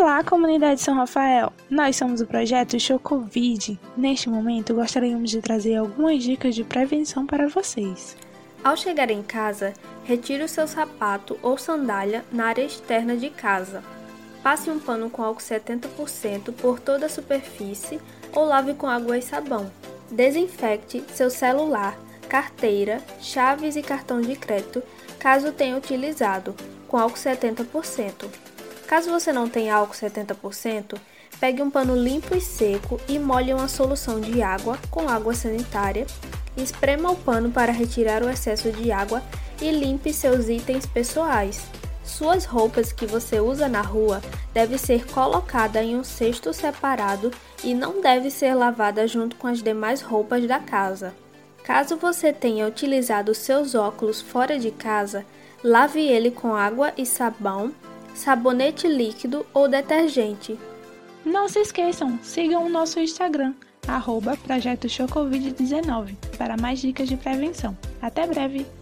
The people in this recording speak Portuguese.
Olá, comunidade São Rafael! Nós somos o projeto Chocovid. Neste momento, gostaríamos de trazer algumas dicas de prevenção para vocês. Ao chegar em casa, retire o seu sapato ou sandália na área externa de casa. Passe um pano com álcool 70% por toda a superfície ou lave com água e sabão. Desinfecte seu celular, carteira, chaves e cartão de crédito, caso tenha utilizado, com álcool 70%. Caso você não tenha álcool 70%, pegue um pano limpo e seco e molhe uma solução de água com água sanitária, esprema o pano para retirar o excesso de água e limpe seus itens pessoais. Suas roupas que você usa na rua deve ser colocada em um cesto separado e não deve ser lavada junto com as demais roupas da casa. Caso você tenha utilizado seus óculos fora de casa, lave ele com água e sabão sabonete líquido ou detergente. Não se esqueçam, sigam o nosso Instagram, arroba Projeto 19 para mais dicas de prevenção. Até breve!